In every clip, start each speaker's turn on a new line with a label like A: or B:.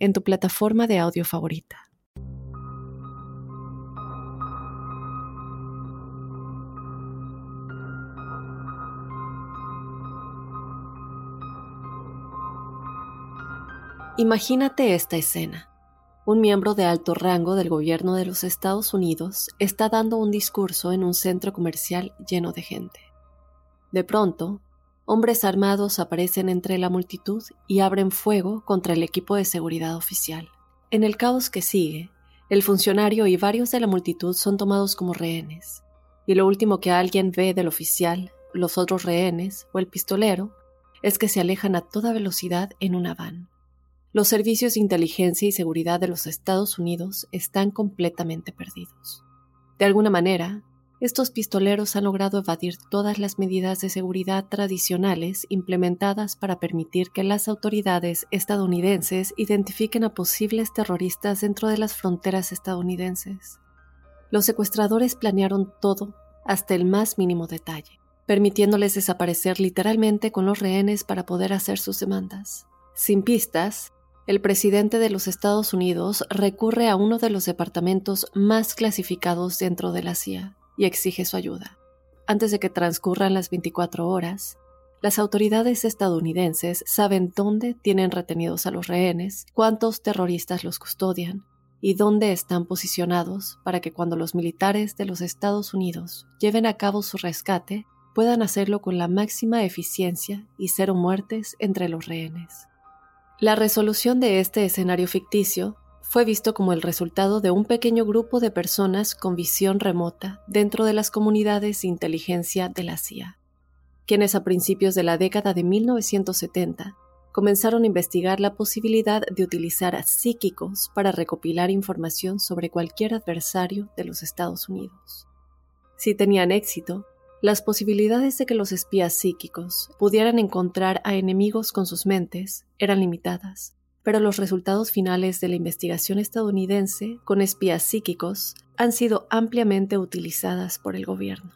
A: en tu plataforma de audio favorita. Imagínate esta escena. Un miembro de alto rango del gobierno de los Estados Unidos está dando un discurso en un centro comercial lleno de gente. De pronto, hombres armados aparecen entre la multitud y abren fuego contra el equipo de seguridad oficial. En el caos que sigue, el funcionario y varios de la multitud son tomados como rehenes, y lo último que alguien ve del oficial, los otros rehenes o el pistolero es que se alejan a toda velocidad en una van. Los servicios de inteligencia y seguridad de los Estados Unidos están completamente perdidos. De alguna manera, estos pistoleros han logrado evadir todas las medidas de seguridad tradicionales implementadas para permitir que las autoridades estadounidenses identifiquen a posibles terroristas dentro de las fronteras estadounidenses. Los secuestradores planearon todo hasta el más mínimo detalle, permitiéndoles desaparecer literalmente con los rehenes para poder hacer sus demandas. Sin pistas, el presidente de los Estados Unidos recurre a uno de los departamentos más clasificados dentro de la CIA, exige su ayuda. Antes de que transcurran las 24 horas, las autoridades estadounidenses saben dónde tienen retenidos a los rehenes, cuántos terroristas los custodian y dónde están posicionados para que cuando los militares de los Estados Unidos lleven a cabo su rescate, puedan hacerlo con la máxima eficiencia y cero muertes entre los rehenes. La resolución de este escenario ficticio fue visto como el resultado de un pequeño grupo de personas con visión remota dentro de las comunidades de inteligencia de la CIA, quienes a principios de la década de 1970 comenzaron a investigar la posibilidad de utilizar a psíquicos para recopilar información sobre cualquier adversario de los Estados Unidos. Si tenían éxito, las posibilidades de que los espías psíquicos pudieran encontrar a enemigos con sus mentes eran limitadas, pero los resultados finales de la investigación estadounidense con espías psíquicos han sido ampliamente utilizadas por el gobierno.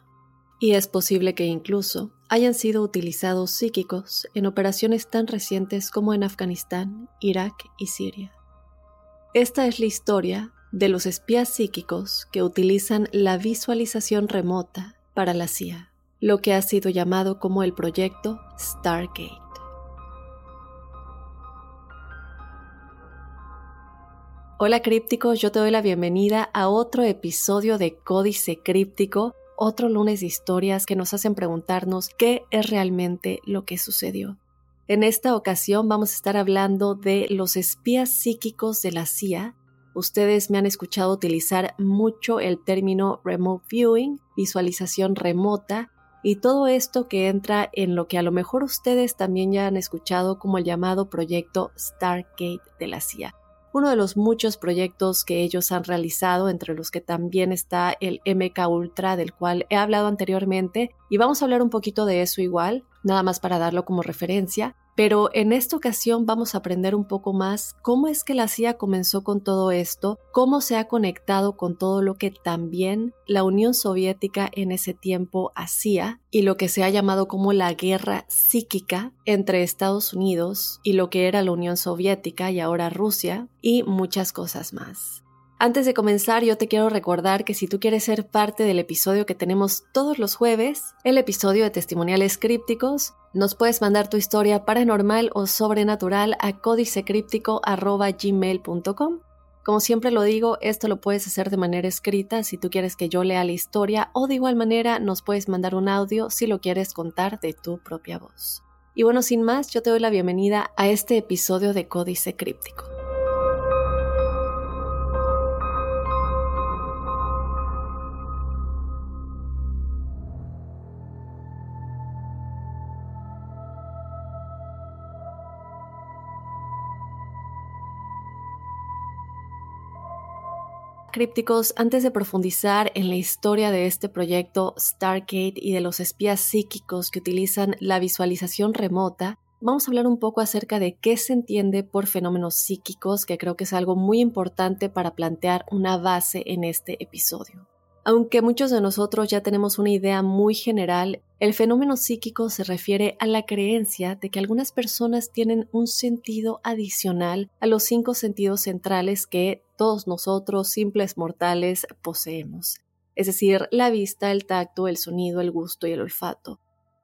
A: Y es posible que incluso hayan sido utilizados psíquicos en operaciones tan recientes como en Afganistán, Irak y Siria. Esta es la historia de los espías psíquicos que utilizan la visualización remota para la CIA, lo que ha sido llamado como el proyecto Stargate. Hola crípticos, yo te doy la bienvenida a otro episodio de Códice Críptico, otro lunes de historias que nos hacen preguntarnos qué es realmente lo que sucedió. En esta ocasión vamos a estar hablando de los espías psíquicos de la CIA. Ustedes me han escuchado utilizar mucho el término remote viewing, visualización remota, y todo esto que entra en lo que a lo mejor ustedes también ya han escuchado como el llamado proyecto Stargate de la CIA uno de los muchos proyectos que ellos han realizado, entre los que también está el MK Ultra, del cual he hablado anteriormente, y vamos a hablar un poquito de eso igual, nada más para darlo como referencia. Pero en esta ocasión vamos a aprender un poco más cómo es que la CIA comenzó con todo esto, cómo se ha conectado con todo lo que también la Unión Soviética en ese tiempo hacía y lo que se ha llamado como la guerra psíquica entre Estados Unidos y lo que era la Unión Soviética y ahora Rusia y muchas cosas más. Antes de comenzar, yo te quiero recordar que si tú quieres ser parte del episodio que tenemos todos los jueves, el episodio de testimoniales crípticos, nos puedes mandar tu historia paranormal o sobrenatural a códicecríptico.gmail.com. Como siempre lo digo, esto lo puedes hacer de manera escrita si tú quieres que yo lea la historia o de igual manera nos puedes mandar un audio si lo quieres contar de tu propia voz. Y bueno, sin más, yo te doy la bienvenida a este episodio de Códice Críptico. Crípticos, antes de profundizar en la historia de este proyecto Stargate y de los espías psíquicos que utilizan la visualización remota, vamos a hablar un poco acerca de qué se entiende por fenómenos psíquicos, que creo que es algo muy importante para plantear una base en este episodio. Aunque muchos de nosotros ya tenemos una idea muy general, el fenómeno psíquico se refiere a la creencia de que algunas personas tienen un sentido adicional a los cinco sentidos centrales que todos nosotros, simples mortales, poseemos. Es decir, la vista, el tacto, el sonido, el gusto y el olfato.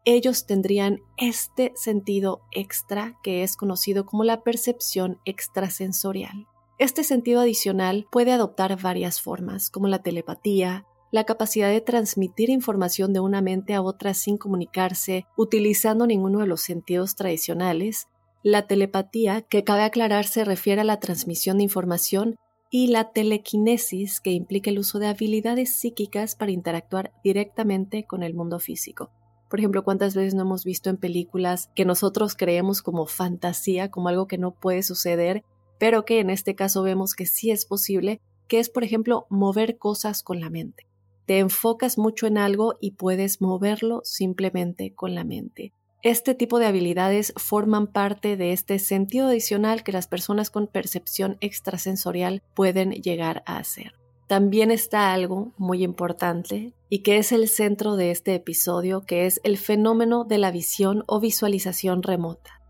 A: Ellos tendrían este sentido extra que es conocido como la percepción extrasensorial. Este sentido adicional puede adoptar varias formas, como la telepatía, la capacidad de transmitir información de una mente a otra sin comunicarse, utilizando ninguno de los sentidos tradicionales, la telepatía, que cabe aclarar se refiere a la transmisión de información, y la telequinesis, que implica el uso de habilidades psíquicas para interactuar directamente con el mundo físico. Por ejemplo, ¿cuántas veces no hemos visto en películas que nosotros creemos como fantasía, como algo que no puede suceder, pero que en este caso vemos que sí es posible, que es, por ejemplo, mover cosas con la mente te enfocas mucho en algo y puedes moverlo simplemente con la mente. Este tipo de habilidades forman parte de este sentido adicional que las personas con percepción extrasensorial pueden llegar a hacer. También está algo muy importante y que es el centro de este episodio, que es el fenómeno de la visión o visualización remota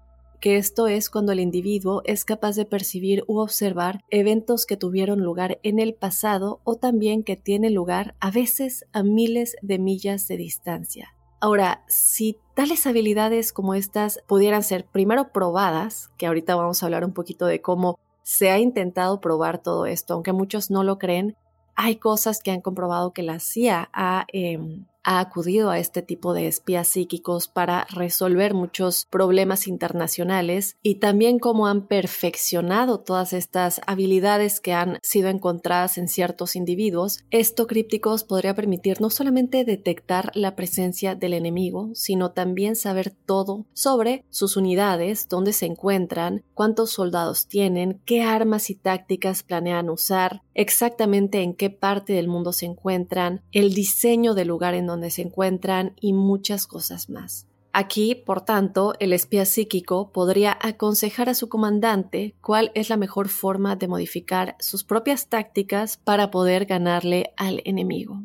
A: que esto es cuando el individuo es capaz de percibir u observar eventos que tuvieron lugar en el pasado o también que tienen lugar a veces a miles de millas de distancia. Ahora, si tales habilidades como estas pudieran ser primero probadas, que ahorita vamos a hablar un poquito de cómo se ha intentado probar todo esto, aunque muchos no lo creen, hay cosas que han comprobado que la CIA ha em, ha acudido a este tipo de espías psíquicos para resolver muchos problemas internacionales y también cómo han perfeccionado todas estas habilidades que han sido encontradas en ciertos individuos, esto crípticos podría permitir no solamente detectar la presencia del enemigo, sino también saber todo sobre sus unidades, dónde se encuentran, cuántos soldados tienen, qué armas y tácticas planean usar, exactamente en qué parte del mundo se encuentran, el diseño del lugar en donde se encuentran y muchas cosas más. Aquí, por tanto, el espía psíquico podría aconsejar a su comandante cuál es la mejor forma de modificar sus propias tácticas para poder ganarle al enemigo.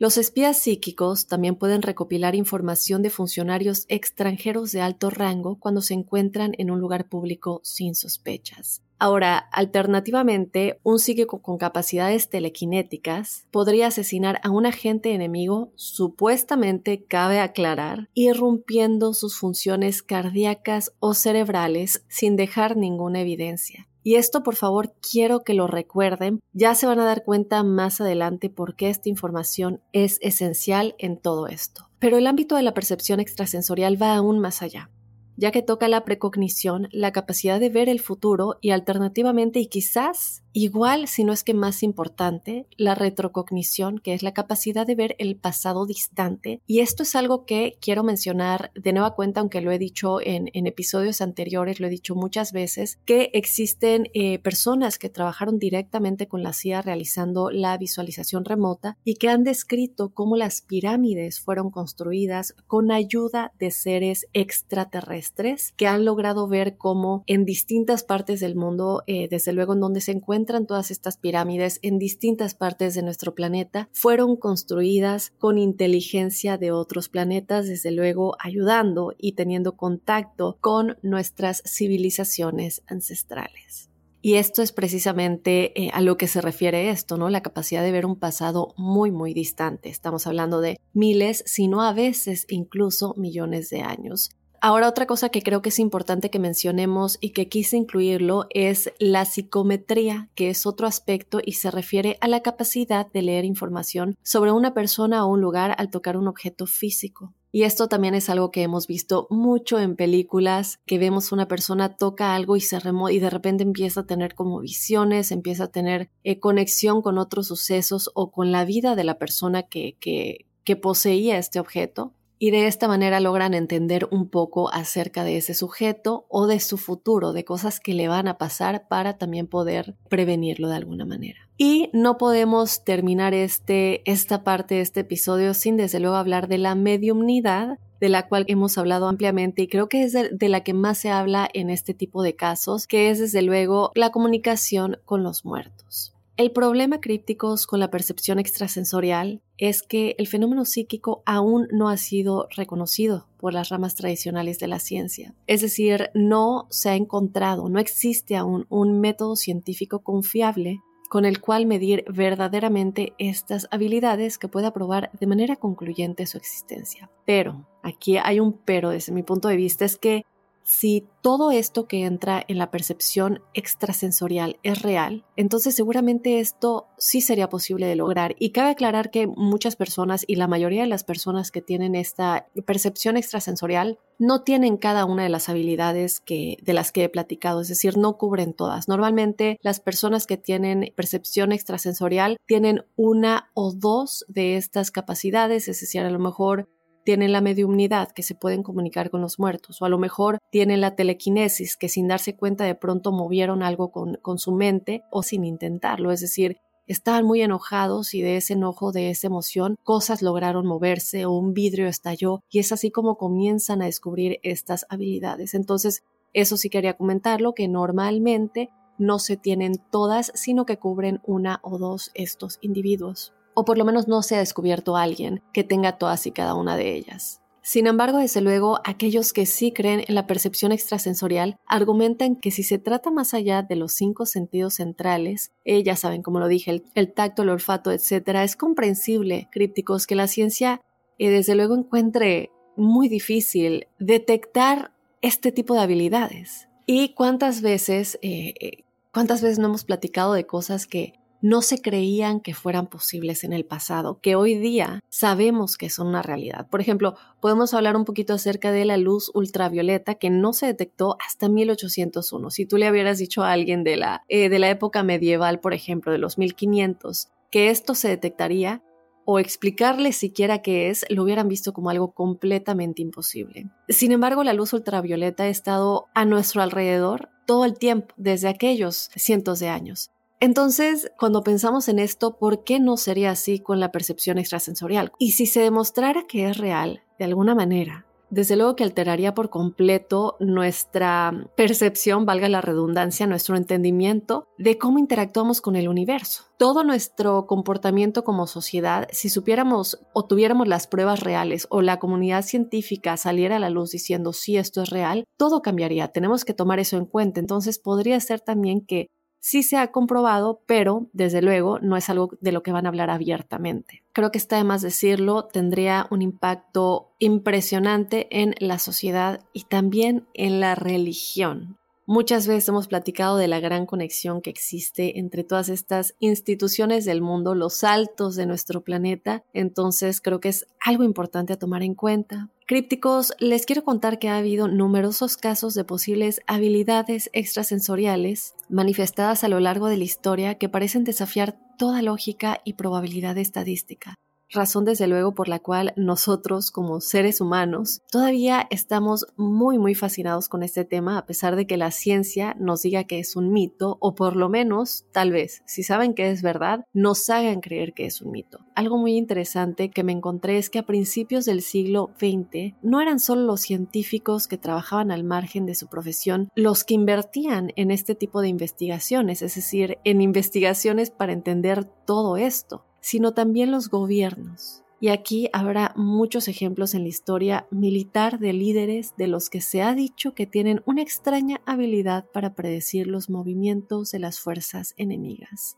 A: Los espías psíquicos también pueden recopilar información de funcionarios extranjeros de alto rango cuando se encuentran en un lugar público sin sospechas. Ahora, alternativamente, un psíquico con capacidades telequinéticas podría asesinar a un agente enemigo, supuestamente cabe aclarar, irrumpiendo sus funciones cardíacas o cerebrales sin dejar ninguna evidencia. Y esto, por favor, quiero que lo recuerden. Ya se van a dar cuenta más adelante por qué esta información es esencial en todo esto. Pero el ámbito de la percepción extrasensorial va aún más allá ya que toca la precognición, la capacidad de ver el futuro y alternativamente y quizás igual, si no es que más importante, la retrocognición, que es la capacidad de ver el pasado distante. Y esto es algo que quiero mencionar de nueva cuenta, aunque lo he dicho en, episodios anteriores, lo he dicho muchas veces, que existen eh, personas que trabajaron directamente con la CIA realizando la visualización remota y que han descrito cómo las pirámides fueron construidas con ayuda de seres extraterrestres que han logrado ver cómo en distintas partes del mundo, eh, desde luego en donde se encuentran todas estas pirámides, en distintas partes de nuestro planeta, fueron construidas con inteligencia de otros planetas, desde luego ayudando y teniendo contacto con nuestras civilizaciones ancestrales. Y esto es precisamente eh, a lo que se refiere esto, ¿no? La capacidad de ver un pasado muy, muy distante. Estamos hablando de miles, si no a veces incluso millones de años. Ahora otra cosa que creo que es importante que mencionemos y que quise incluirlo es la psicometría, que es otro aspecto y se refiere a la capacidad de leer información sobre una persona o un lugar al tocar un objeto físico. Y esto también es algo que hemos visto mucho en películas, que vemos una persona toca algo y se remo y de repente empieza a tener como visiones, empieza a tener eh, conexión con otros sucesos o con la vida de la persona que, que, que poseía este objeto. Y de esta manera logran entender un poco acerca de ese sujeto o de su futuro, de cosas que le van a pasar para también poder prevenirlo de alguna manera. Y no podemos terminar este, esta parte de este episodio sin desde luego hablar de la mediumnidad de la cual hemos hablado ampliamente y creo que es de, la que más se habla en este tipo de casos, que es desde luego la comunicación con los muertos. El problema crípticos con la percepción extrasensorial es que el fenómeno psíquico aún no ha sido reconocido por las ramas tradicionales de la ciencia. Es decir, no se ha encontrado, no existe aún un método científico confiable con el cual medir verdaderamente estas habilidades que pueda probar de manera concluyente su existencia. Pero, aquí hay un pero desde mi punto de vista, es que si todo esto que entra en la percepción extrasensorial es real, entonces seguramente esto sí sería posible de lograr. Y cabe aclarar que muchas personas y la mayoría de las personas que tienen esta percepción extrasensorial no tienen cada una de las habilidades que, de las que he platicado, es decir, no cubren todas. Normalmente las personas que tienen percepción extrasensorial tienen una o dos de estas capacidades, es decir, a lo mejor tienen la mediumnidad, que se pueden comunicar con los muertos, o a lo mejor tienen la telequinesis, que sin darse cuenta de pronto movieron algo con, con su mente o sin intentarlo, es decir, estaban muy enojados y de ese enojo, de esa emoción, cosas lograron moverse o un vidrio estalló y es así como comienzan a descubrir estas habilidades. Entonces, eso sí quería comentarlo, que normalmente no se tienen todas, sino que cubren una o dos estos individuos o por lo menos no se ha descubierto alguien que tenga todas y cada una de ellas. Sin embargo, desde luego, aquellos que sí creen en la percepción extrasensorial argumentan que si se trata más allá de los cinco sentidos centrales, eh, saben, como lo dije, el, tacto, el olfato, etc., es comprensible, crípticos, que la ciencia eh, desde luego encuentre muy difícil detectar este tipo de habilidades. Y cuántas veces, eh, cuántas veces no hemos platicado de cosas que no se creían que fueran posibles en el pasado, que hoy día sabemos que son una realidad. Por ejemplo, podemos hablar un poquito acerca de la luz ultravioleta que no se detectó hasta 1801. Si tú le hubieras dicho a alguien de la, eh, de la época medieval, por ejemplo, de los 1500, que esto se detectaría, o explicarle siquiera qué es, lo hubieran visto como algo completamente imposible. Sin embargo, la luz ultravioleta ha estado a nuestro alrededor todo el tiempo, desde aquellos cientos de años. Entonces, cuando pensamos en esto, ¿por qué no sería así con la percepción extrasensorial? Y si se demostrara que es real, de alguna manera, desde luego que alteraría por completo nuestra percepción, valga la redundancia, nuestro entendimiento de cómo interactuamos con el universo. Todo nuestro comportamiento como sociedad, si supiéramos o tuviéramos las pruebas reales o la comunidad científica saliera a la luz diciendo si esto es real, todo cambiaría. Tenemos que tomar eso en cuenta. Entonces podría ser también que sí se ha comprobado, pero desde luego no es algo de lo que van a hablar abiertamente. Creo que está de más decirlo, tendría un impacto impresionante en la sociedad y también en la religión. Muchas veces hemos platicado de la gran conexión que existe entre todas estas instituciones del mundo, los altos de nuestro planeta, entonces creo que es algo importante a tomar en cuenta. Crípticos, les quiero contar que ha habido numerosos casos de posibles habilidades extrasensoriales manifestadas a lo largo de la historia que parecen desafiar toda lógica y probabilidad estadística razón desde luego por la cual nosotros como seres humanos todavía estamos muy muy fascinados con este tema a pesar de que la ciencia nos diga que es un mito o por lo menos tal vez si saben que es verdad nos hagan creer que es un mito. Algo muy interesante que me encontré es que a principios del siglo XX no eran solo los científicos que trabajaban al margen de su profesión los que invertían en este tipo de investigaciones, es decir, en investigaciones para entender todo esto sino también los gobiernos. Y aquí habrá muchos ejemplos en la historia militar de líderes de los que se ha dicho que tienen una extraña habilidad para predecir los movimientos de las fuerzas enemigas.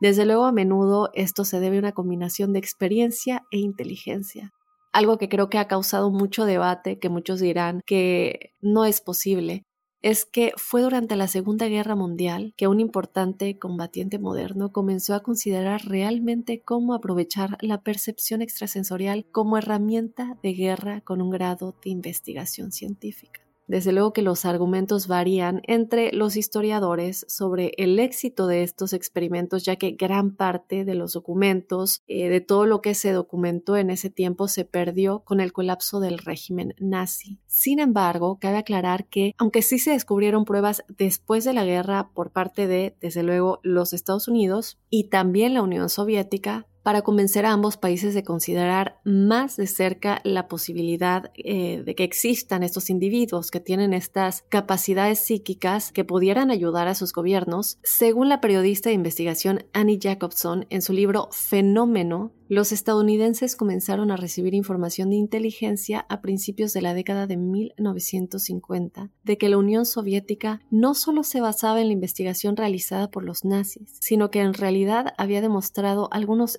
A: Desde luego a menudo esto se debe a una combinación de experiencia e inteligencia, algo que creo que ha causado mucho debate, que muchos dirán que no es posible, es que fue durante la Segunda Guerra Mundial que un importante combatiente moderno comenzó a considerar realmente cómo aprovechar la percepción extrasensorial como herramienta de guerra con un grado de investigación científica. Desde luego que los argumentos varían entre los historiadores sobre el éxito de estos experimentos, ya que gran parte de los documentos, eh, de todo lo que se documentó en ese tiempo, se perdió con el colapso del régimen nazi. Sin embargo, cabe aclarar que, aunque sí se descubrieron pruebas después de la guerra por parte de, desde luego, los Estados Unidos y también la Unión Soviética, para convencer a ambos países de considerar más de cerca la posibilidad eh, de que existan estos individuos que tienen estas capacidades psíquicas que pudieran ayudar a sus gobiernos, según la periodista de investigación Annie Jacobson en su libro Fenómeno, los estadounidenses comenzaron a recibir información de inteligencia a principios de la década de 1950 de que la Unión Soviética no solo se basaba en la investigación realizada por los nazis, sino que en realidad había demostrado algunos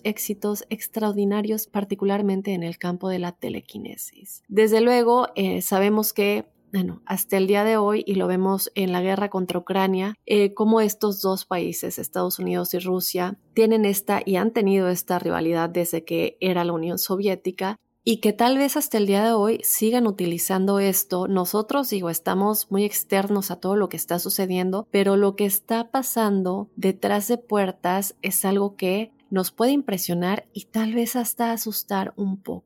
A: extraordinarios, particularmente en el campo de la telequinesis. Desde luego, eh, sabemos que bueno, hasta el día de hoy, y lo vemos en la guerra contra Ucrania, eh, cómo estos dos países, Estados Unidos y Rusia, tienen esta y han tenido esta rivalidad desde que era la Unión Soviética y que tal vez hasta el día de hoy sigan utilizando esto. Nosotros, digo, estamos muy externos a todo lo que está sucediendo, pero lo que está pasando detrás de puertas es algo que nos puede impresionar y tal vez hasta asustar un poco.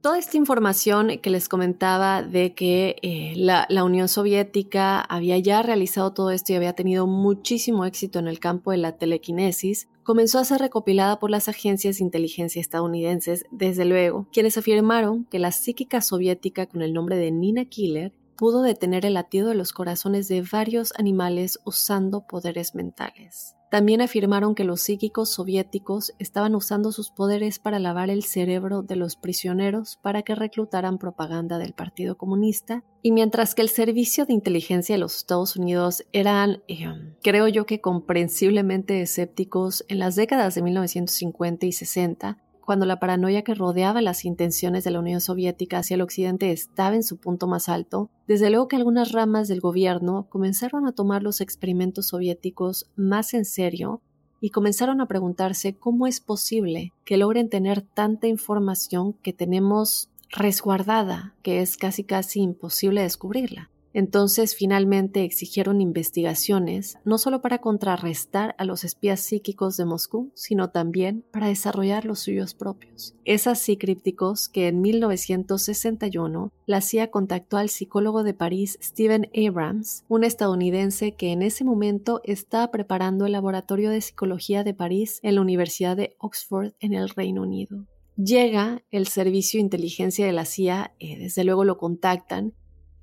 A: Toda esta información que les comentaba de que eh, la, la, Unión Soviética había ya realizado todo esto y había tenido muchísimo éxito en el campo de la telequinesis, comenzó a ser recopilada por las agencias de inteligencia estadounidenses, desde luego, quienes afirmaron que la psíquica soviética con el nombre de Nina Killer pudo detener el latido de los corazones de varios animales usando poderes mentales. También afirmaron que los psíquicos soviéticos estaban usando sus poderes para lavar el cerebro de los prisioneros para que reclutaran propaganda del Partido Comunista, y mientras que el servicio de inteligencia de los Estados Unidos eran, eh, creo yo que comprensiblemente escépticos en las décadas de 1950 y 60, cuando la paranoia que rodeaba las intenciones de la Unión Soviética hacia el Occidente estaba en su punto más alto, desde luego que algunas ramas del gobierno comenzaron a tomar los experimentos soviéticos más en serio y comenzaron a preguntarse cómo es posible que logren tener tanta información que tenemos resguardada, que es casi casi imposible descubrirla. Entonces finalmente exigieron investigaciones, no solo para contrarrestar a los espías psíquicos de Moscú, sino también para desarrollar los suyos propios. Es así, crípticos, que en 1961 la CIA contactó al psicólogo de París Stephen Abrams, un estadounidense que en ese momento estaba preparando el laboratorio de psicología de París en la Universidad de Oxford en el Reino Unido. Llega el servicio de inteligencia de la CIA, eh, desde luego lo contactan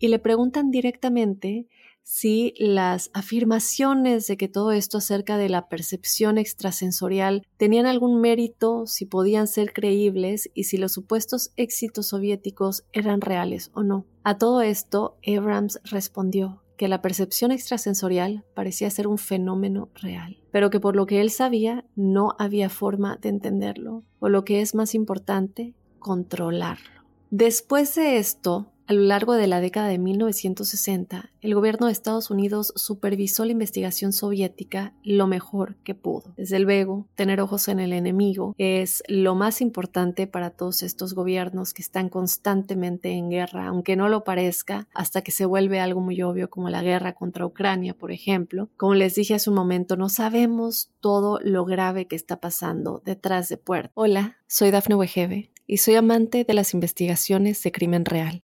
A: y le preguntan directamente si las afirmaciones de que todo esto acerca de la percepción extrasensorial tenían algún mérito, si podían ser creíbles y si los supuestos éxitos soviéticos eran reales o no. A todo esto, Abrams respondió que la percepción extrasensorial parecía ser un fenómeno real, pero que por lo que él sabía no había forma de entenderlo, o lo que es más importante, controlarlo. Después de esto, a lo largo de la década de 1960, el gobierno de Estados Unidos supervisó la investigación soviética lo mejor que pudo. Desde luego, tener ojos en el enemigo es lo más importante para todos estos gobiernos que están constantemente en guerra, aunque no lo parezca, hasta que se vuelve algo muy obvio como la guerra contra Ucrania, por ejemplo. Como les dije hace un momento, no sabemos todo lo grave que está pasando detrás de puerta. Hola, soy Dafne Wegebe y soy amante de las investigaciones de crimen real.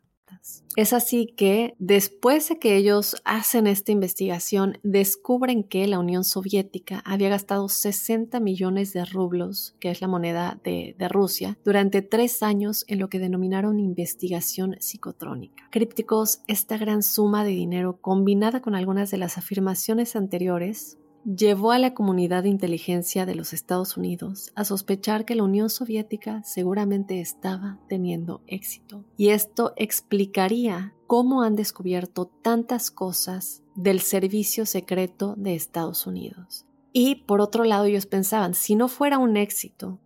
A: Es así que después de que ellos hacen esta investigación, descubren que la Unión Soviética había gastado 60 millones de rublos, que es la moneda de, Rusia, durante tres años en lo que denominaron investigación psicotrónica. Crípticos, esta gran suma de dinero combinada con algunas de las afirmaciones anteriores llevó a la comunidad de inteligencia de los Estados Unidos a sospechar que la Unión Soviética seguramente estaba teniendo éxito. Y esto explicaría cómo han descubierto tantas cosas del servicio secreto de Estados Unidos. Y por otro lado ellos pensaban, si no fuera un éxito,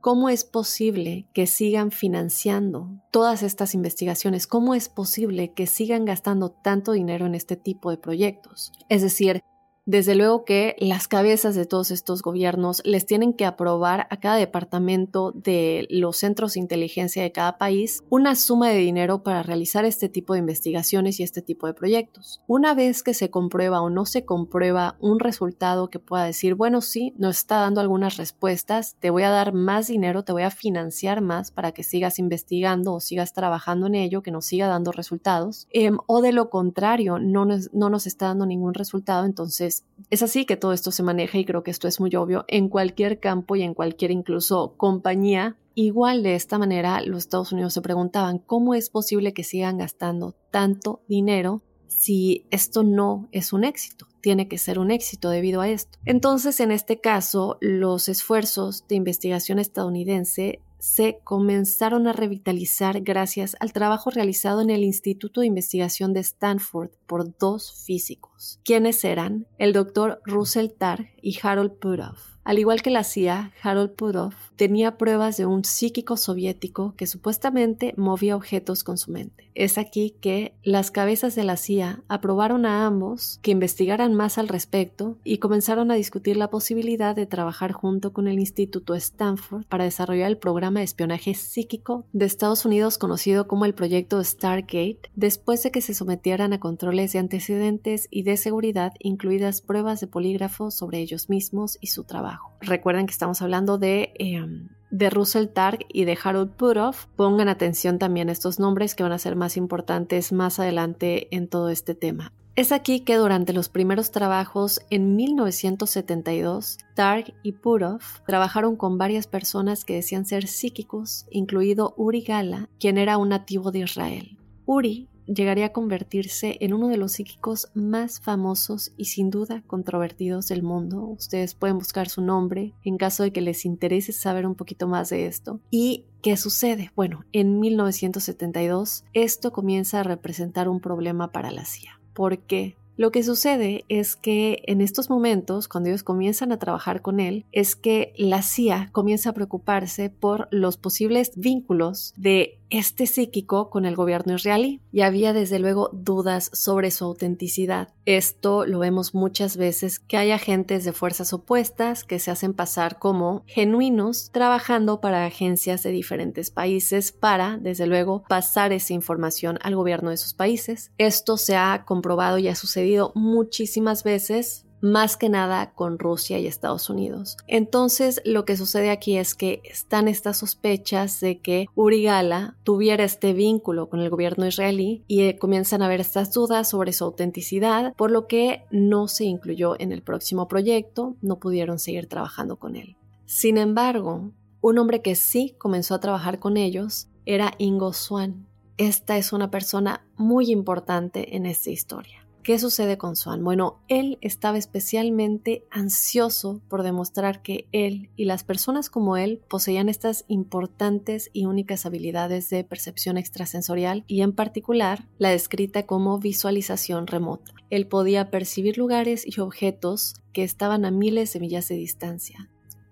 A: ¿Cómo es posible que sigan financiando todas estas investigaciones? ¿Cómo es posible que sigan gastando tanto dinero en este tipo de proyectos? Es decir, desde luego que las cabezas de todos estos gobiernos les tienen que aprobar a cada departamento de los centros de inteligencia de cada país una suma de dinero para realizar este tipo de investigaciones y este tipo de proyectos. Una vez que se comprueba o no se comprueba un resultado que pueda decir, bueno, sí, nos está dando algunas respuestas, te voy a dar más dinero, te voy a financiar más para que sigas investigando o sigas trabajando en ello, que nos siga dando resultados, em, o de lo contrario, no no nos está dando ningún resultado, entonces es así que todo esto se maneja y creo que esto es muy obvio en cualquier campo y en cualquier incluso compañía. Igual de esta manera los Estados Unidos se preguntaban cómo es posible que sigan gastando tanto dinero si esto no es un éxito tiene que ser un éxito debido a esto. Entonces, en este caso, los esfuerzos de investigación estadounidense se comenzaron a revitalizar gracias al trabajo realizado en el Instituto de Investigación de Stanford por dos físicos, quienes eran el doctor Russell Targ y Harold Puthoff. Al igual que la CIA, Harold Pudov tenía pruebas de un psíquico soviético que supuestamente movía objetos con su mente. Es aquí que las cabezas de la CIA aprobaron a ambos que investigaran más al respecto y comenzaron a discutir la posibilidad de trabajar junto con el Instituto Stanford para desarrollar el programa de espionaje psíquico de Estados Unidos conocido como el proyecto Stargate, después de que se sometieran a controles de antecedentes y de seguridad, incluidas pruebas de polígrafo sobre ellos mismos y su trabajo. Recuerden que estamos hablando de, em, de Russell Targ y de Harold Puthoff. Pongan atención también a estos nombres que van a ser más importantes más adelante en todo este tema. Es aquí que durante los primeros trabajos en 1972, Targ y Puthoff trabajaron con varias personas que decían ser psíquicos, incluido Uri Gala, quien era un nativo de Israel. Uri llegaría a convertirse en uno de los psíquicos más famosos y sin duda controvertidos del mundo. Ustedes pueden buscar su nombre en caso de que les interese saber un poquito más de esto. ¿Y qué sucede? Bueno, en 1972 esto comienza a representar un problema para la CIA. ¿Por qué? Lo que sucede es que en estos momentos, cuando ellos comienzan a trabajar con él, es que la CIA comienza a preocuparse por los posibles vínculos de este psíquico con el gobierno israelí y había desde luego dudas sobre su autenticidad. Esto lo vemos muchas veces que hay agentes de fuerzas opuestas que se hacen pasar como genuinos trabajando para agencias de diferentes países para, desde luego, pasar esa información al gobierno de sus países. Esto se ha comprobado y ha sucedido muchísimas veces más que nada con Rusia y Estados Unidos. Entonces, lo que sucede aquí es que están estas sospechas de que Urigala tuviera este vínculo con el gobierno israelí y eh, comienzan a haber estas dudas sobre su autenticidad, por lo que no se incluyó en el próximo proyecto, no pudieron seguir trabajando con él. Sin embargo, un hombre que sí comenzó a trabajar con ellos era Ingo Swan. Esta es una persona muy importante en esta historia. ¿Qué sucede con Swan? Bueno, él estaba especialmente ansioso por demostrar que él y las personas como él poseían estas importantes y únicas habilidades de percepción extrasensorial y en particular la descrita como visualización remota. Él podía percibir lugares y objetos que estaban a miles de millas de distancia.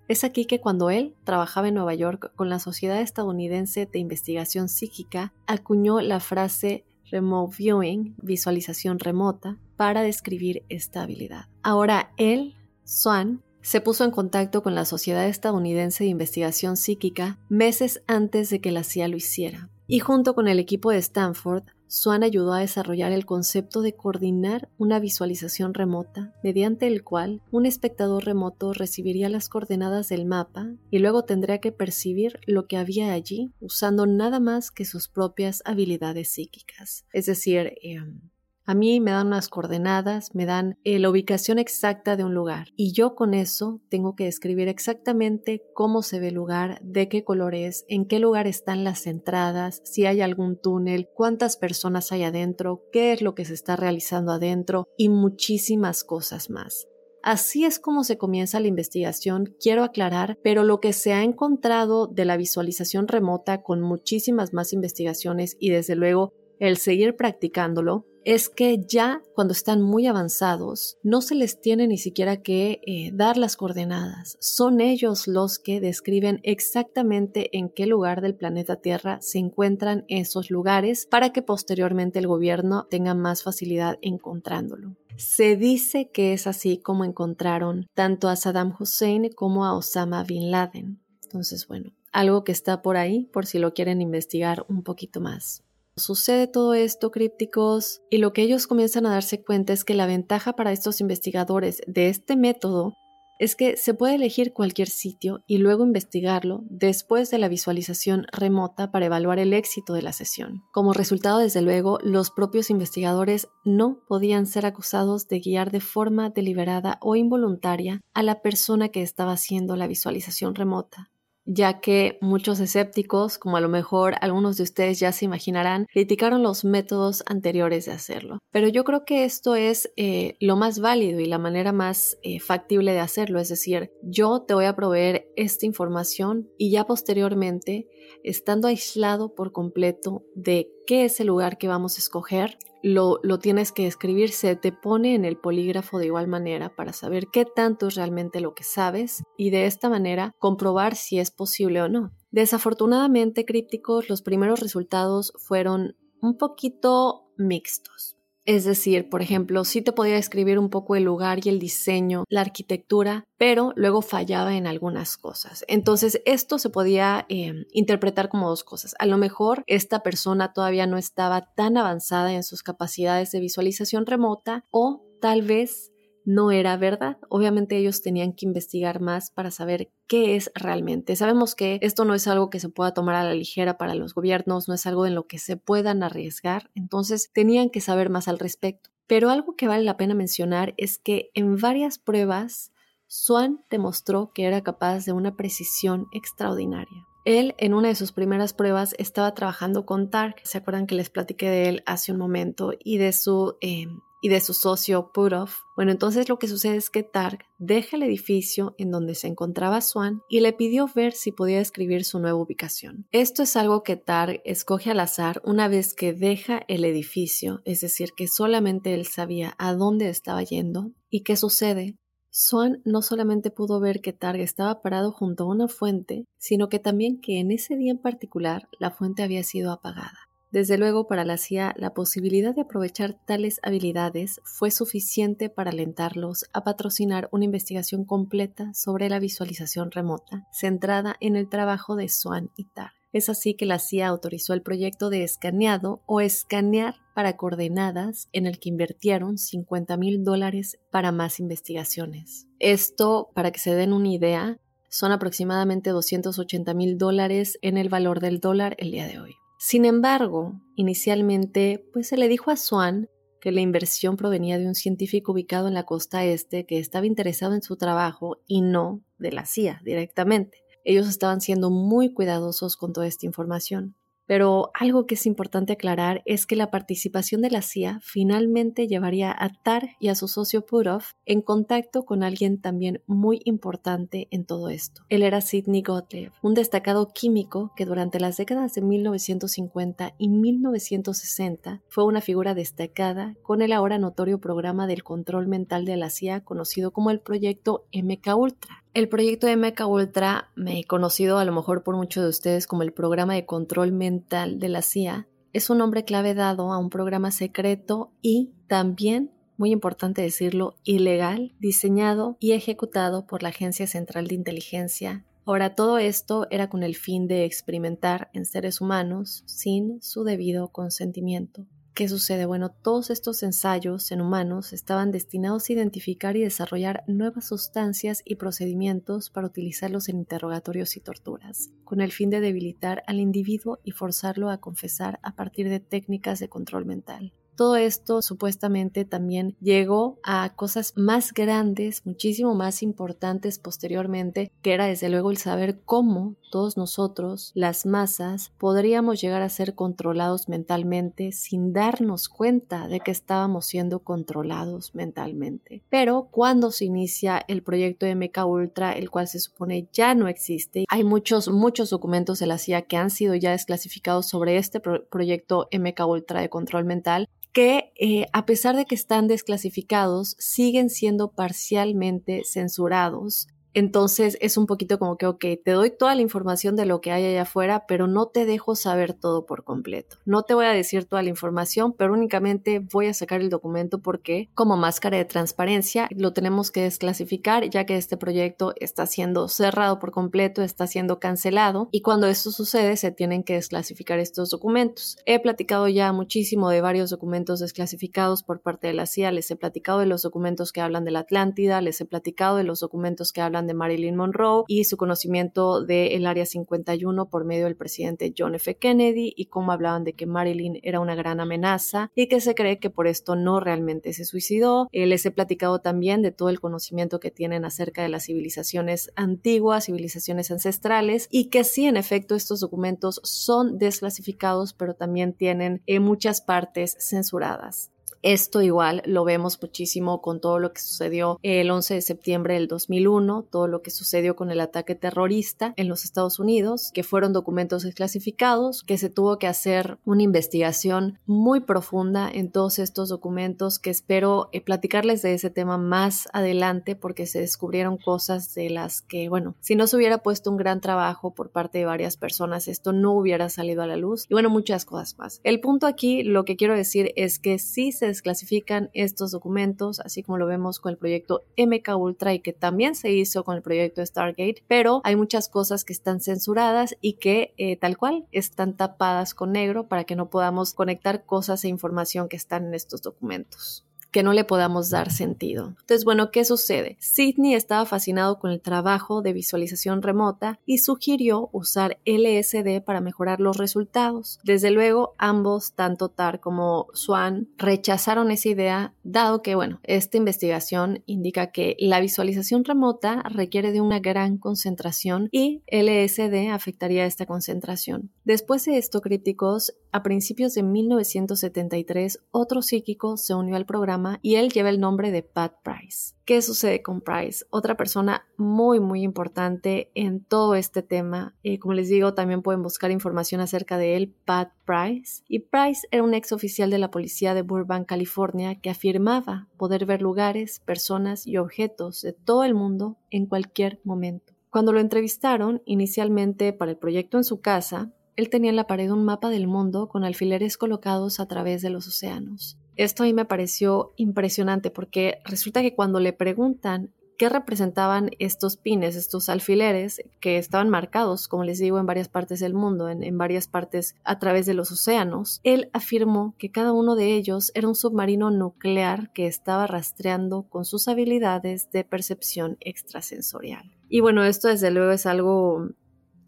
A: Es aquí que cuando él trabajaba en Nueva York con la Sociedad Estadounidense de Investigación Psíquica, acuñó la frase Remote Viewing, visualización remota, para describir esta habilidad. Ahora él, Swan, se puso en contacto con la Sociedad Estadounidense de Investigación Psíquica meses antes de que la CIA lo hiciera, y junto con el equipo de Stanford Swan ayudó a desarrollar el concepto de coordinar una visualización remota, mediante el cual un espectador remoto recibiría las coordenadas del mapa y luego tendría que percibir lo que había allí usando nada más que sus propias habilidades psíquicas. Es decir, em, a mí me dan unas coordenadas, me dan eh, la ubicación exacta de un lugar y yo con eso tengo que describir exactamente cómo se ve el lugar, de qué color es, en qué lugar están las entradas, si hay algún túnel, cuántas personas hay adentro, qué es lo que se está realizando adentro y muchísimas cosas más. Así es como se comienza la investigación, quiero aclarar, pero lo que se ha encontrado de la visualización remota con muchísimas más investigaciones y desde luego el seguir practicándolo, es que ya cuando están muy avanzados no se les tiene ni siquiera que eh, dar las coordenadas. Son ellos los que describen exactamente en qué lugar del planeta Tierra se encuentran esos lugares para que posteriormente el gobierno tenga más facilidad encontrándolo. Se dice que es así como encontraron tanto a Saddam Hussein como a Osama Bin Laden. Entonces, bueno, algo que está por ahí por si lo quieren investigar un poquito más. Sucede todo esto, crípticos, y lo que ellos comienzan a darse cuenta es que la ventaja para estos investigadores de este método es que se puede elegir cualquier sitio y luego investigarlo después de la visualización remota para evaluar el éxito de la sesión. Como resultado, desde luego, los propios investigadores no podían ser acusados de guiar de forma deliberada o involuntaria a la persona que estaba haciendo la visualización remota ya que muchos escépticos, como a lo mejor algunos de ustedes ya se imaginarán, criticaron los métodos anteriores de hacerlo. Pero yo creo que esto es eh, lo más válido y la manera más eh, factible de hacerlo, es decir, yo te voy a proveer esta información y ya posteriormente, estando aislado por completo de qué es el lugar que vamos a escoger, lo, tienes que escribir, se te pone en el polígrafo de igual manera para saber qué tanto es realmente lo que sabes y de esta manera comprobar si es posible o no. Desafortunadamente, crípticos, los primeros resultados fueron un poquito mixtos. Es decir, por ejemplo, sí te podía describir un poco el lugar y el diseño, la arquitectura, pero luego fallaba en algunas cosas. Entonces, esto se podía em, interpretar como dos cosas. A lo mejor esta persona todavía no estaba tan avanzada en sus capacidades de visualización remota o tal vez no era verdad. Obviamente ellos tenían que investigar más para saber qué es realmente. Sabemos que esto no es algo que se pueda tomar a la ligera para los gobiernos, no es algo en lo que se puedan arriesgar, entonces tenían que saber más al respecto. Pero algo que vale la pena mencionar es que en varias pruebas Swan demostró que era capaz de una precisión extraordinaria. Él en una de sus primeras pruebas estaba trabajando con Tark, se acuerdan que les platiqué de él hace un momento y de su eh, y de su socio Purov. Bueno, entonces lo que sucede es que Targ deja el edificio en donde se encontraba Swan y le pidió ver si podía escribir su nueva ubicación. Esto es algo que Targ escoge al azar una vez que deja el edificio, es decir, que solamente él sabía a dónde estaba yendo. ¿Y qué sucede? Swan no solamente pudo ver que Targ estaba parado junto a una fuente, sino que también que en ese día en particular la fuente había sido apagada. Desde luego, para la CIA, la posibilidad de aprovechar tales habilidades fue suficiente para alentarlos a patrocinar una investigación completa sobre la visualización remota, centrada en el trabajo de Swan y Tar. Es así que la CIA autorizó el proyecto de escaneado o escanear para coordenadas en el que invirtieron 50 mil dólares para más investigaciones. Esto, para que se den una idea, son aproximadamente 280 mil dólares en el valor del dólar el día de hoy. Sin embargo, inicialmente, pues se le dijo a Swan que la inversión provenía de un científico ubicado en la costa este que estaba interesado en su trabajo y no de la CIA directamente. Ellos estaban siendo muy cuidadosos con toda esta información. Pero algo que es importante aclarar es que la participación de la CIA finalmente llevaría a Tar y a su socio Purov en contacto con alguien también muy importante en todo esto. Él era Sidney Gottlieb, un destacado químico que durante las décadas de 1950 y 1960 fue una figura destacada con el ahora notorio programa del control mental de la CIA conocido como el proyecto MK Ultra. El proyecto de Mecha Ultra, me he conocido a lo mejor por muchos de ustedes como el programa de control mental de la CIA, es un nombre clave dado a un programa secreto y también, muy importante decirlo, ilegal, diseñado y ejecutado por la Agencia Central de Inteligencia. Ahora, todo esto era con el fin de experimentar en seres humanos sin su debido consentimiento. ¿Qué sucede? Bueno, todos estos ensayos en humanos estaban destinados a identificar y desarrollar nuevas sustancias y procedimientos para utilizarlos en interrogatorios y torturas, con el fin de debilitar al individuo y forzarlo a confesar a partir de técnicas de control mental. Todo esto supuestamente también llegó a cosas más grandes, muchísimo más importantes posteriormente, que era desde luego el saber cómo todos nosotros, las masas, podríamos llegar a ser controlados mentalmente sin darnos cuenta de que estábamos siendo controlados mentalmente. Pero cuando se inicia el proyecto MK Ultra, el cual se supone ya no existe, hay muchos, muchos documentos de la CIA que han sido ya desclasificados sobre este proyecto MK Ultra de control mental que eh, a pesar de que están desclasificados, siguen siendo parcialmente censurados entonces es un poquito como que, ok, te doy toda la información de lo que hay allá afuera, pero no te dejo saber todo por completo. No te voy a decir toda la información, pero únicamente voy a sacar el documento porque como máscara de transparencia lo tenemos que desclasificar ya que este proyecto está siendo cerrado por completo, está siendo cancelado y cuando esto sucede se tienen que desclasificar estos documentos. He platicado ya muchísimo de varios documentos desclasificados por parte de la CIA, les he platicado de los documentos que hablan de la Atlántida, les he platicado de los documentos que hablan de Marilyn Monroe y su conocimiento del Área 51 por medio del presidente John F. Kennedy y cómo hablaban de que Marilyn era una gran amenaza y que se cree que por esto no realmente se suicidó. Eh, les he platicado también de todo el conocimiento que tienen acerca de las civilizaciones antiguas, civilizaciones ancestrales y que sí, en efecto, estos documentos son desclasificados, pero también tienen eh, muchas partes censuradas. Esto igual lo vemos muchísimo con todo lo que sucedió el 11 de septiembre del 2001, todo lo que sucedió con el ataque terrorista en los Estados Unidos, que fueron documentos desclasificados, que se tuvo que hacer una investigación muy profunda en todos estos documentos, que espero eh, platicarles de ese tema más adelante porque se descubrieron cosas de las que, bueno, si no se hubiera puesto un gran trabajo por parte de varias personas, esto no hubiera salido a la luz y bueno, muchas cosas más. El punto aquí, lo que quiero decir es que sí se desclasifican estos documentos, así como lo vemos con el proyecto MK Ultra y que también se hizo con el proyecto Stargate, pero hay muchas cosas que están censuradas y que eh, tal cual están tapadas con negro para que no podamos conectar cosas e información que están en estos documentos que no le podamos dar sentido. Entonces, bueno, ¿qué sucede? Sidney estaba fascinado con el trabajo de visualización remota y sugirió usar LSD para mejorar los resultados. Desde luego, ambos, tanto Tar como Swan, rechazaron esa idea, dado que, bueno, esta investigación indica que la visualización remota requiere de una gran concentración y LSD afectaría esta concentración. Después de esto, críticos, a principios de 1973, otro psíquico se unió al programa y él lleva el nombre de Pat Price. ¿Qué sucede con Price? Otra persona muy, muy importante en todo este tema. y como les digo, también pueden buscar información acerca de él, Pat Price. Y Price era un ex oficial de la policía de Burbank, California, que afirmaba poder ver lugares, personas y objetos de todo el mundo en cualquier momento. Cuando lo entrevistaron inicialmente para el proyecto en su casa, él tenía en la pared un mapa del mundo con alfileres colocados a través de los océanos. Esto a mí me pareció impresionante porque resulta que cuando le preguntan qué representaban estos pines, estos alfileres que estaban marcados, como les digo, en varias partes del mundo, en, varias partes a través de los océanos, él afirmó que cada uno de ellos era un submarino nuclear que estaba rastreando con sus habilidades de percepción extrasensorial. Y bueno, esto desde luego es algo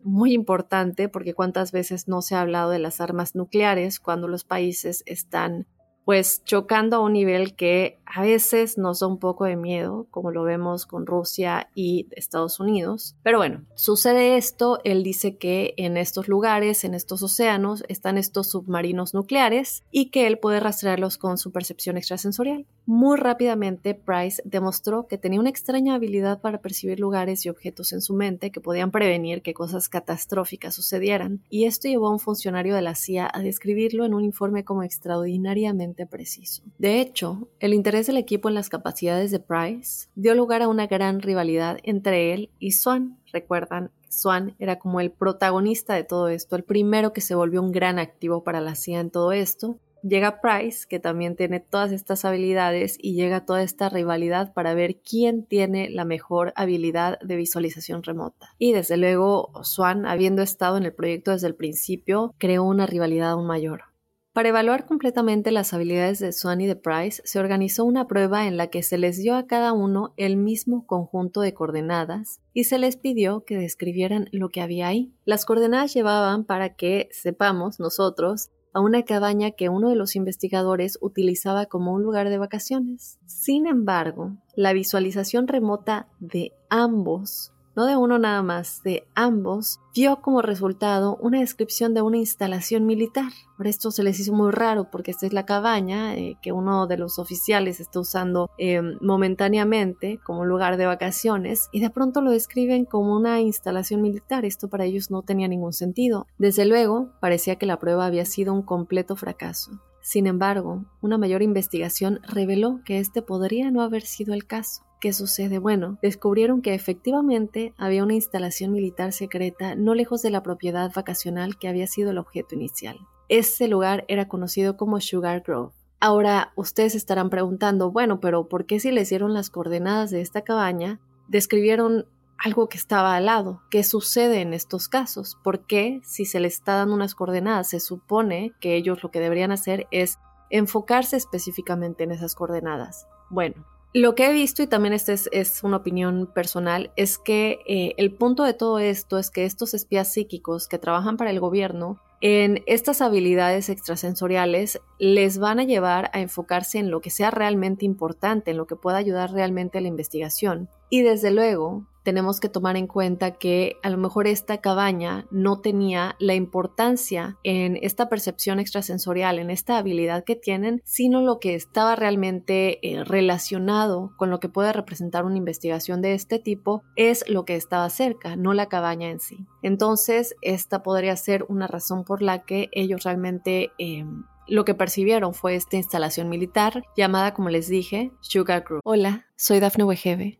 A: muy importante porque cuántas veces no se ha hablado de las armas nucleares cuando los países están pues chocando a un nivel que a veces nos da un poco de miedo, como lo vemos con Rusia y Estados Unidos. Pero bueno, sucede esto, él dice que en estos lugares, en estos océanos, están estos submarinos nucleares y que él puede rastrearlos con su percepción extrasensorial. Muy rápidamente, Price demostró que tenía una extraña habilidad para percibir lugares y objetos en su mente que podían prevenir que cosas catastróficas sucedieran, y esto llevó a un funcionario de la CIA a describirlo en un informe como extraordinariamente preciso. De hecho, el interés del equipo en las capacidades de Price dio lugar a una gran rivalidad entre él y Swan. Recuerdan, Swan era como el protagonista de todo esto, el primero que se volvió un gran activo para la CIA en todo esto, Llega Price, que también tiene todas estas habilidades, y llega toda esta rivalidad para ver quién tiene la mejor habilidad de visualización remota. Y desde luego, Swan, habiendo estado en el proyecto desde el principio, creó una rivalidad aún mayor. Para evaluar completamente las habilidades de Swan y de Price, se organizó una prueba en la que se les dio a cada uno el mismo conjunto de coordenadas y se les pidió que describieran lo que había ahí. Las coordenadas llevaban para que sepamos nosotros a una cabaña que uno de los investigadores utilizaba como un lugar de vacaciones. Sin embargo, la visualización remota de ambos no de uno nada más, de ambos, vio como resultado una descripción de una instalación militar. Por esto se les hizo muy raro porque esta es la cabaña eh, que uno de los oficiales está usando em, momentáneamente como lugar de vacaciones y de pronto lo describen como una instalación militar. Esto para ellos no tenía ningún sentido. Desde luego, parecía que la prueba había sido un completo fracaso. Sin embargo, una mayor investigación reveló que este podría no haber sido el caso. ¿Qué sucede? Bueno, descubrieron que efectivamente había una instalación militar secreta no lejos de la propiedad vacacional que había sido el objeto inicial. Este lugar era conocido como Sugar Grove. Ahora, ustedes estarán preguntando, bueno, pero ¿por qué si les dieron las coordenadas de esta cabaña, describieron algo que estaba al lado? ¿Qué sucede en estos casos? ¿Por qué si se les está dando unas coordenadas se supone que ellos lo que deberían hacer es enfocarse específicamente en esas coordenadas? Bueno, lo que he visto, y también esta es, una opinión personal, es que eh, el punto de todo esto es que estos espías psíquicos que trabajan para el gobierno, en estas habilidades extrasensoriales les van a llevar a enfocarse en lo que sea realmente importante, en lo que pueda ayudar realmente a la investigación. Y desde luego, tenemos que tomar en cuenta que a lo mejor esta cabaña no tenía la importancia en esta percepción extrasensorial, en esta habilidad que tienen, sino lo que estaba realmente eh, relacionado con lo que puede representar una investigación de este tipo es lo que estaba cerca, no la cabaña en sí. Entonces, esta podría ser una razón por la que ellos realmente... Em, lo que percibieron fue esta instalación militar llamada, como les dije, Sugar Group. Hola, soy Dafne Wegebe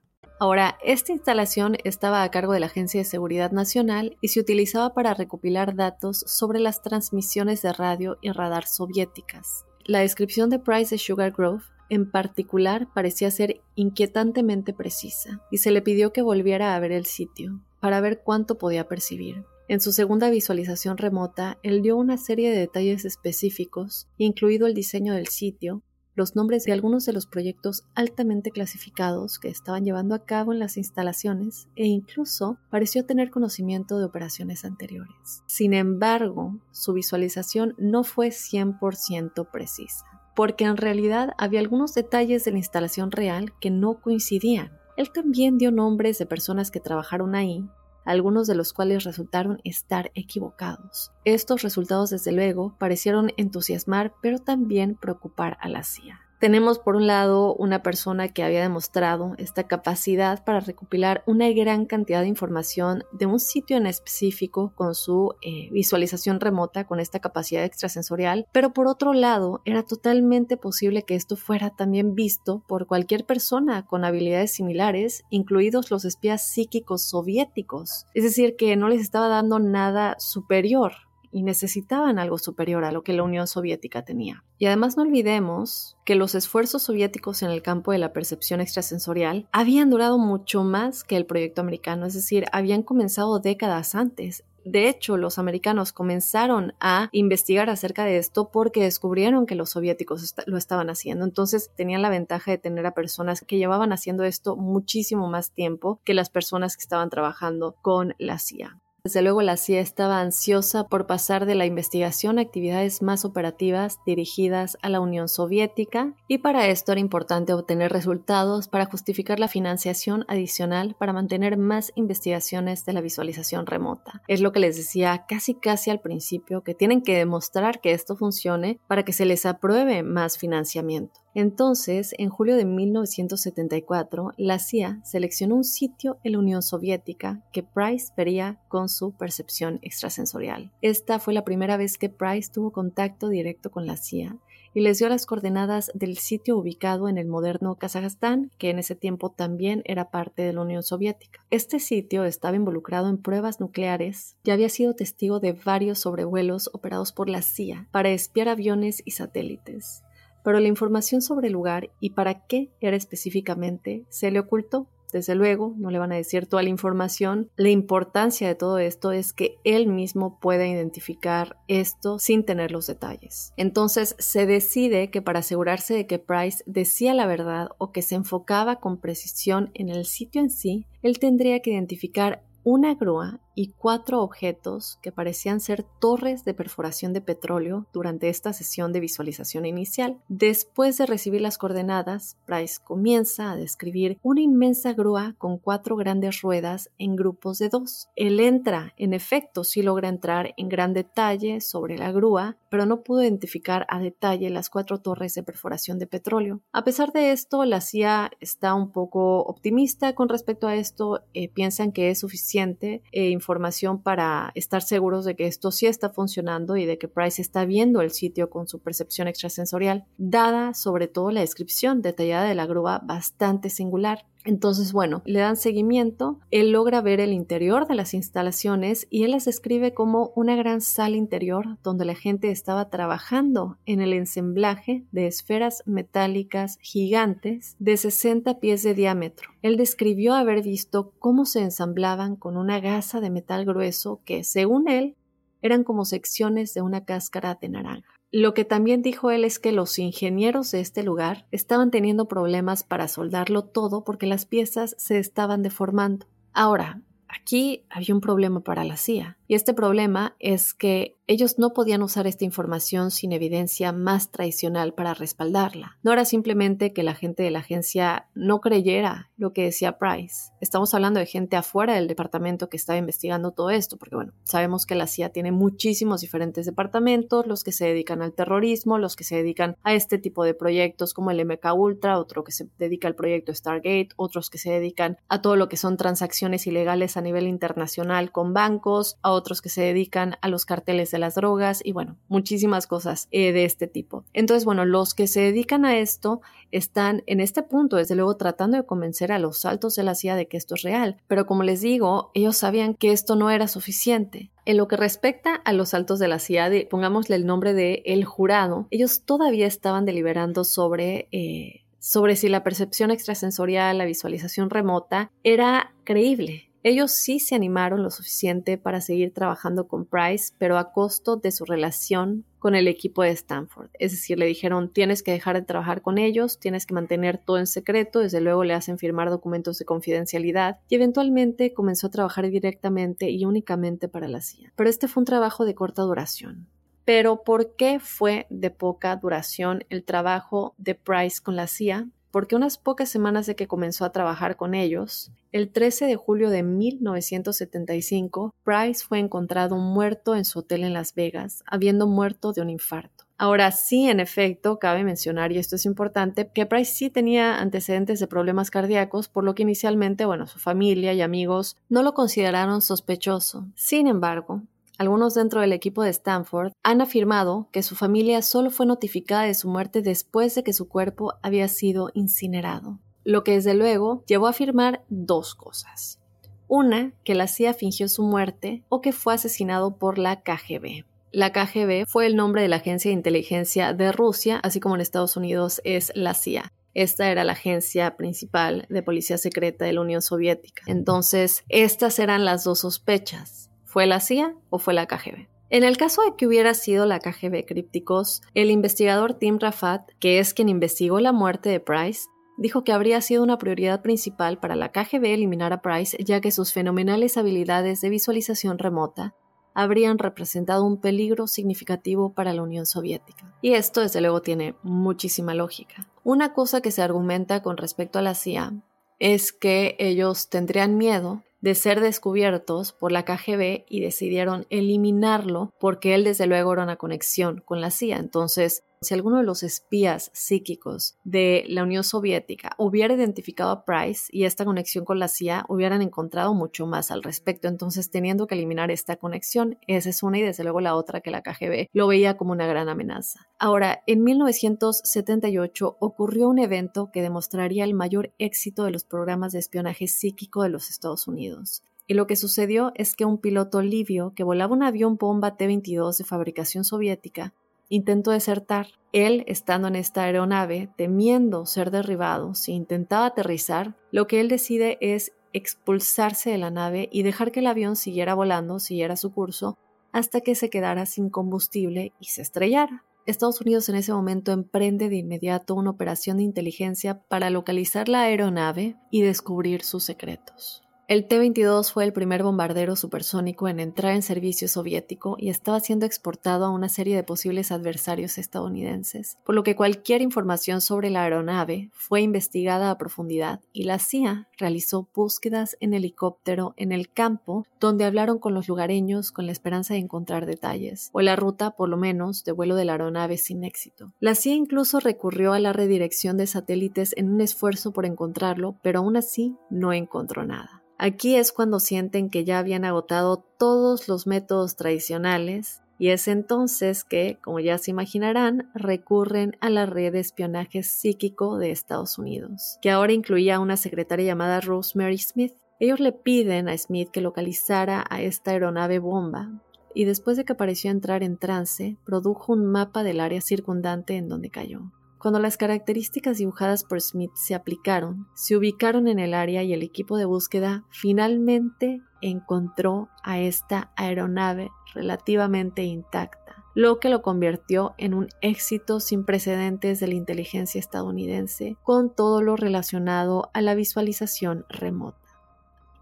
A: Ahora, esta instalación estaba a cargo de la Agencia de Seguridad Nacional y se utilizaba para recopilar datos sobre las transmisiones de radio y radar soviéticas. La descripción de Price de Sugar Grove en particular parecía ser inquietantemente precisa, y se le pidió que volviera a ver el sitio, para ver cuánto podía percibir. En su segunda visualización remota, él dio una serie de detalles específicos, incluido el diseño del sitio, los nombres de algunos de los proyectos altamente clasificados que estaban llevando a cabo en las instalaciones e incluso pareció tener conocimiento de operaciones anteriores. Sin embargo, su visualización no fue 100% precisa, porque en realidad había algunos detalles de la instalación real que no coincidían. Él también dio nombres de personas que trabajaron ahí, algunos de los cuales resultaron estar equivocados. Estos resultados, desde luego, parecieron entusiasmar, pero también preocupar a la CIA. Tenemos por un lado una persona que había demostrado esta capacidad para recopilar una gran cantidad de información de un sitio en específico con su eh, visualización remota, con esta capacidad extrasensorial, pero por otro lado era totalmente posible que esto fuera también visto por cualquier persona con habilidades similares, incluidos los espías psíquicos soviéticos, es decir, que no les estaba dando nada superior y necesitaban algo superior a lo que la Unión Soviética tenía. Y además no olvidemos que los esfuerzos soviéticos en el campo de la percepción extrasensorial habían durado mucho más que el proyecto americano, es decir, habían comenzado décadas antes. De hecho, los americanos comenzaron a investigar acerca de esto porque descubrieron que los soviéticos lo estaban haciendo. Entonces tenían la ventaja de tener a personas que llevaban haciendo esto muchísimo más tiempo que las personas que estaban trabajando con la CIA. Desde luego la CIA estaba ansiosa por pasar de la investigación a actividades más operativas dirigidas a la Unión Soviética y para esto era importante obtener resultados para justificar la financiación adicional para mantener más investigaciones de la visualización remota. Es lo que les decía casi casi al principio que tienen que demostrar que esto funcione para que se les apruebe más financiamiento. Entonces, en julio de 1974, la CIA seleccionó un sitio en la Unión Soviética que Price vería con su percepción extrasensorial. Esta fue la primera vez que Price tuvo contacto directo con la CIA y les dio las coordenadas del sitio ubicado en el moderno Kazajstán, que en ese tiempo también era parte de la Unión Soviética. Este sitio estaba involucrado en pruebas nucleares y había sido testigo de varios sobrevuelos operados por la CIA para espiar aviones y satélites. Pero la información sobre el lugar y para qué era específicamente se le ocultó desde luego, no le van a decir toda la información. La importancia de todo esto es que él mismo pueda identificar esto sin tener los detalles. Entonces se decide que para asegurarse de que Price decía la verdad o que se enfocaba con precisión en el sitio en sí, él tendría que identificar una grúa y cuatro objetos que parecían ser torres de perforación de petróleo durante esta sesión de visualización inicial. Después de recibir las coordenadas, Price comienza a describir una inmensa grúa con cuatro grandes ruedas en grupos de dos. Él entra, en efecto, sí logra entrar en gran detalle sobre la grúa, pero no pudo identificar a detalle las cuatro torres de perforación de petróleo. A pesar de esto, la CIA está un poco optimista con respecto a esto, eh, piensan que es suficiente eh, información para estar seguros de que esto sí está funcionando y de que Price está viendo el sitio con su percepción extrasensorial, dada sobre todo la descripción detallada de la grúa bastante singular. Entonces, bueno, le dan seguimiento, él logra ver el interior de las instalaciones y él las describe como una gran sala interior donde la gente estaba trabajando en el ensamblaje de esferas metálicas gigantes de 60 pies de diámetro. Él describió haber visto cómo se ensamblaban con una gasa de metal grueso que, según él, eran como secciones de una cáscara de naranja. Lo que también dijo él es que los ingenieros de este lugar estaban teniendo problemas para soldarlo todo porque las piezas se estaban deformando. Ahora, aquí había un problema para la CIA. Y este problema es que ellos no podían usar esta información sin evidencia más tradicional para respaldarla. No era simplemente que la gente de la agencia no creyera lo que decía Price. Estamos hablando de gente afuera del departamento que estaba investigando todo esto, porque bueno, sabemos que la CIA tiene muchísimos diferentes departamentos, los que se dedican al terrorismo, los que se dedican a este tipo de proyectos como el MK Ultra, otro que se dedica al proyecto Stargate, otros que se dedican a todo lo que son transacciones ilegales a nivel internacional con bancos, a otros que se dedican a los carteles de las drogas y bueno, muchísimas cosas eh, de este tipo. Entonces, bueno, los que se dedican a esto están en este punto, desde luego, tratando de convencer a los altos de la CIA de que esto es real, pero como les digo, ellos sabían que esto no era suficiente. En lo que respecta a los altos de la CIA, pongámosle el nombre de el jurado, ellos todavía estaban deliberando sobre... Eh, sobre si la percepción extrasensorial, la visualización remota, era creíble. Ellos sí se animaron lo suficiente para seguir trabajando con Price, pero a costo de su relación con el equipo de Stanford. Es decir, le dijeron tienes que dejar de trabajar con ellos, tienes que mantener todo en secreto, desde luego le hacen firmar documentos de confidencialidad y eventualmente comenzó a trabajar directamente y únicamente para la CIA. Pero este fue un trabajo de corta duración. Pero ¿por qué fue de poca duración el trabajo de Price con la CIA? Porque unas pocas semanas de que comenzó a trabajar con ellos, el 13 de julio de 1975, Price fue encontrado muerto en su hotel en Las Vegas, habiendo muerto de un infarto. Ahora sí, en efecto, cabe mencionar, y esto es importante, que Price sí tenía antecedentes de problemas cardíacos, por lo que inicialmente, bueno, su familia y amigos no lo consideraron sospechoso. Sin embargo, algunos dentro del equipo de Stanford han afirmado que su familia solo fue notificada de su muerte después de que su cuerpo había sido incinerado, lo que desde luego llevó a afirmar dos cosas. Una, que la CIA fingió su muerte o que fue asesinado por la KGB. La KGB fue el nombre de la agencia de inteligencia de Rusia, así como en Estados Unidos es la CIA. Esta era la agencia principal de policía secreta de la Unión Soviética. Entonces, estas eran las dos sospechas. ¿Fue la CIA o fue la KGB? En el caso de que hubiera sido la KGB crípticos, el investigador Tim Rafat, que es quien investigó la muerte de Price, dijo que habría sido una prioridad principal para la KGB eliminar a Price ya que sus fenomenales habilidades de visualización remota habrían representado un peligro significativo para la Unión Soviética. Y esto desde luego tiene muchísima lógica. Una cosa que se argumenta con respecto a la CIA es que ellos tendrían miedo de ser descubiertos por la KGB y decidieron eliminarlo porque él desde luego era una conexión con la CIA. Entonces, Si alguno de los espías psíquicos de la Unión Soviética hubiera identificado a Price y esta conexión con la CIA, hubieran encontrado mucho más al respecto. Entonces, teniendo que eliminar esta conexión, esa es una y desde luego la otra que la KGB lo veía como una gran amenaza. Ahora, en 1978 ocurrió un evento que demostraría el mayor éxito de los programas de espionaje psíquico de los Estados Unidos. Y lo que sucedió es que un piloto libio que volaba un avión bomba T-22 de fabricación soviética intentó desertar. Él, estando en esta aeronave, temiendo ser derribado si intentaba aterrizar, lo que él decide es expulsarse de la nave y dejar que el avión siguiera volando, siguiera su curso, hasta que se quedara sin combustible y se estrellara. Estados Unidos en ese momento emprende de inmediato una operación de inteligencia para localizar la aeronave y descubrir sus secretos. El T-22 fue el primer bombardero supersónico en entrar en servicio soviético y estaba siendo exportado a una serie de posibles adversarios estadounidenses, por lo que cualquier información sobre la aeronave fue investigada a profundidad y la CIA realizó búsquedas en helicóptero en el campo donde hablaron con los lugareños con la esperanza de encontrar detalles, o la ruta, por lo menos, de vuelo de la aeronave sin éxito. La CIA incluso recurrió a la redirección de satélites en un esfuerzo por encontrarlo, pero aún así no encontró nada. Aquí es cuando sienten que ya habían agotado todos los métodos tradicionales y es entonces que, como ya se imaginarán, recurren a la red de espionaje psíquico de Estados Unidos, que ahora incluía a una secretaria llamada Rosemary Smith. Ellos le piden a Smith que localizara a esta aeronave bomba y después de que pareció entrar en trance, produjo un mapa del área circundante en donde cayó. Cuando las características dibujadas por Smith se aplicaron, se ubicaron en el área y el equipo de búsqueda finalmente encontró a esta aeronave relativamente intacta, lo que lo convirtió en un éxito sin precedentes de la inteligencia estadounidense con todo lo relacionado a la visualización remota.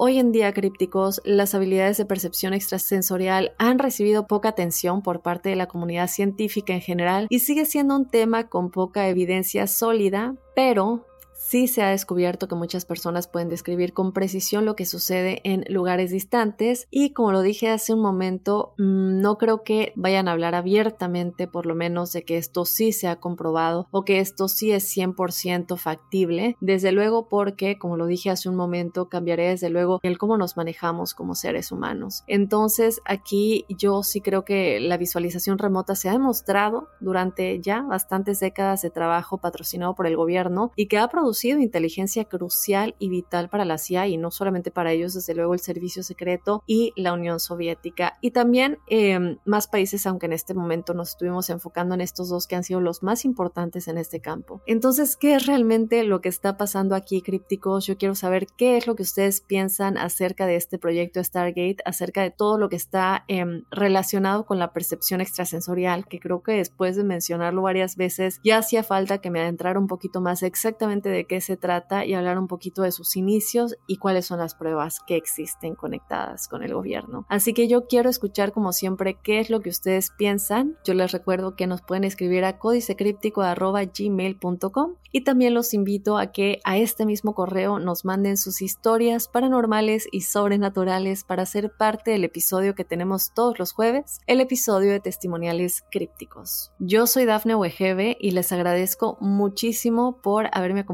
A: Hoy en día, crípticos, las habilidades de percepción extrasensorial han recibido poca atención por parte de la comunidad científica en general y sigue siendo un tema con poca evidencia sólida, pero sí se ha descubierto que muchas personas pueden describir con precisión lo que sucede en lugares distantes y como lo dije hace un momento, mm, no creo que vayan a hablar abiertamente por lo menos de que esto sí se ha comprobado o que esto sí es 100% factible, desde luego porque como lo dije hace un momento, cambiaré desde luego el cómo nos manejamos como seres humanos. Entonces aquí yo sí creo que la visualización remota se ha demostrado durante ya bastantes décadas de trabajo patrocinado por el gobierno y que ha producido inteligencia crucial y vital para la CIA y no solamente para ellos, desde luego el Servicio Secreto y la Unión Soviética. Y también em, más países, aunque en este momento nos estuvimos enfocando en estos dos que han sido los más importantes en este campo. Entonces, ¿qué es realmente lo que está pasando aquí, crípticos? Yo quiero saber qué es lo que ustedes piensan acerca de este proyecto Stargate, acerca de todo lo que está em, relacionado con la percepción extrasensorial, que creo que después de mencionarlo varias veces, ya hacía falta que me adentrara un poquito más exactamente de de qué se trata y hablar un poquito de sus inicios y cuáles son las pruebas que existen conectadas con el gobierno. Así que yo quiero escuchar como siempre qué es lo que ustedes piensan. Yo les recuerdo que nos pueden escribir a códicecríptico.gmail.com y también los invito a que a este mismo correo nos manden sus historias paranormales y sobrenaturales para ser parte del episodio que tenemos todos los jueves, el episodio de testimoniales crípticos. Yo soy Dafne Wegebe y les agradezco muchísimo por haberme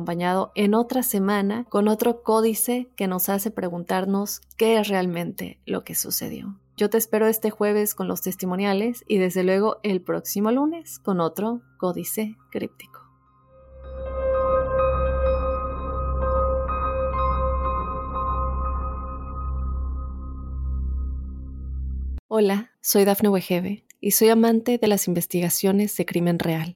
A: en otra semana con otro códice que nos hace preguntarnos qué es realmente lo que sucedió. Yo te espero este jueves con los testimoniales y desde luego el próximo lunes con otro códice críptico. Hola, soy Dafne Wegebe y soy amante de las investigaciones de crimen real.